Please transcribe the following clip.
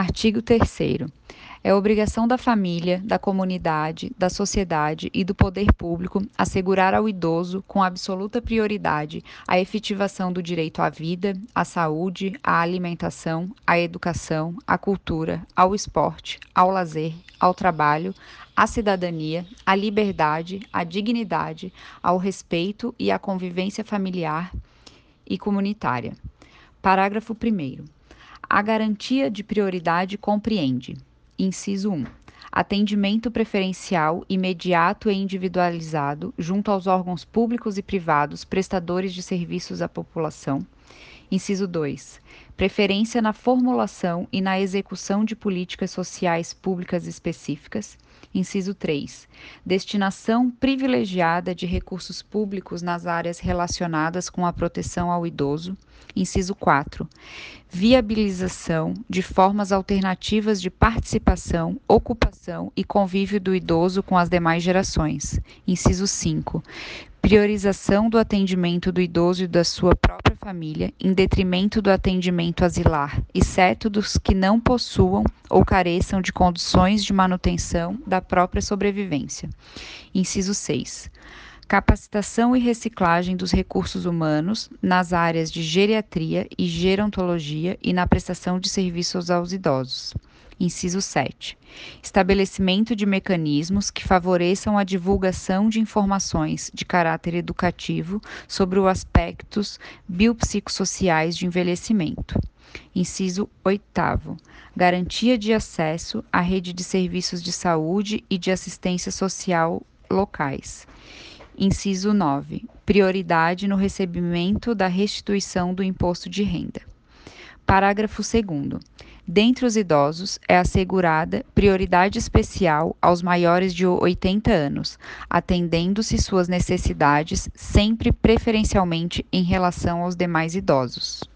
Artigo 3 é obrigação da família, da comunidade, da sociedade e do poder público assegurar ao idoso, com absoluta prioridade, a efetivação do direito à vida, à saúde, à alimentação, à educação, à cultura, ao esporte, ao lazer, ao trabalho, à cidadania, à liberdade, à dignidade, ao respeito e à convivência familiar e comunitária. Parágrafo 1. A garantia de prioridade compreende Inciso 1. Atendimento preferencial, imediato e individualizado junto aos órgãos públicos e privados prestadores de serviços à população. Inciso 2. Preferência na formulação e na execução de políticas sociais públicas específicas. Inciso 3. Destinação privilegiada de recursos públicos nas áreas relacionadas com a proteção ao idoso. Inciso 4. Viabilização de formas alternativas de participação, ocupação e convívio do idoso com as demais gerações. Inciso 5. Priorização do atendimento do idoso e da sua própria família, em detrimento do atendimento asilar, exceto dos que não possuam ou careçam de condições de manutenção da própria sobrevivência. Inciso 6 capacitação e reciclagem dos recursos humanos nas áreas de geriatria e gerontologia e na prestação de serviços aos idosos. Inciso 7. Estabelecimento de mecanismos que favoreçam a divulgação de informações de caráter educativo sobre os aspectos biopsicossociais de envelhecimento. Inciso 8. Garantia de acesso à rede de serviços de saúde e de assistência social locais. Inciso 9. Prioridade no recebimento da restituição do imposto de renda. Parágrafo 2. Dentre os idosos, é assegurada prioridade especial aos maiores de 80 anos, atendendo-se suas necessidades sempre preferencialmente em relação aos demais idosos.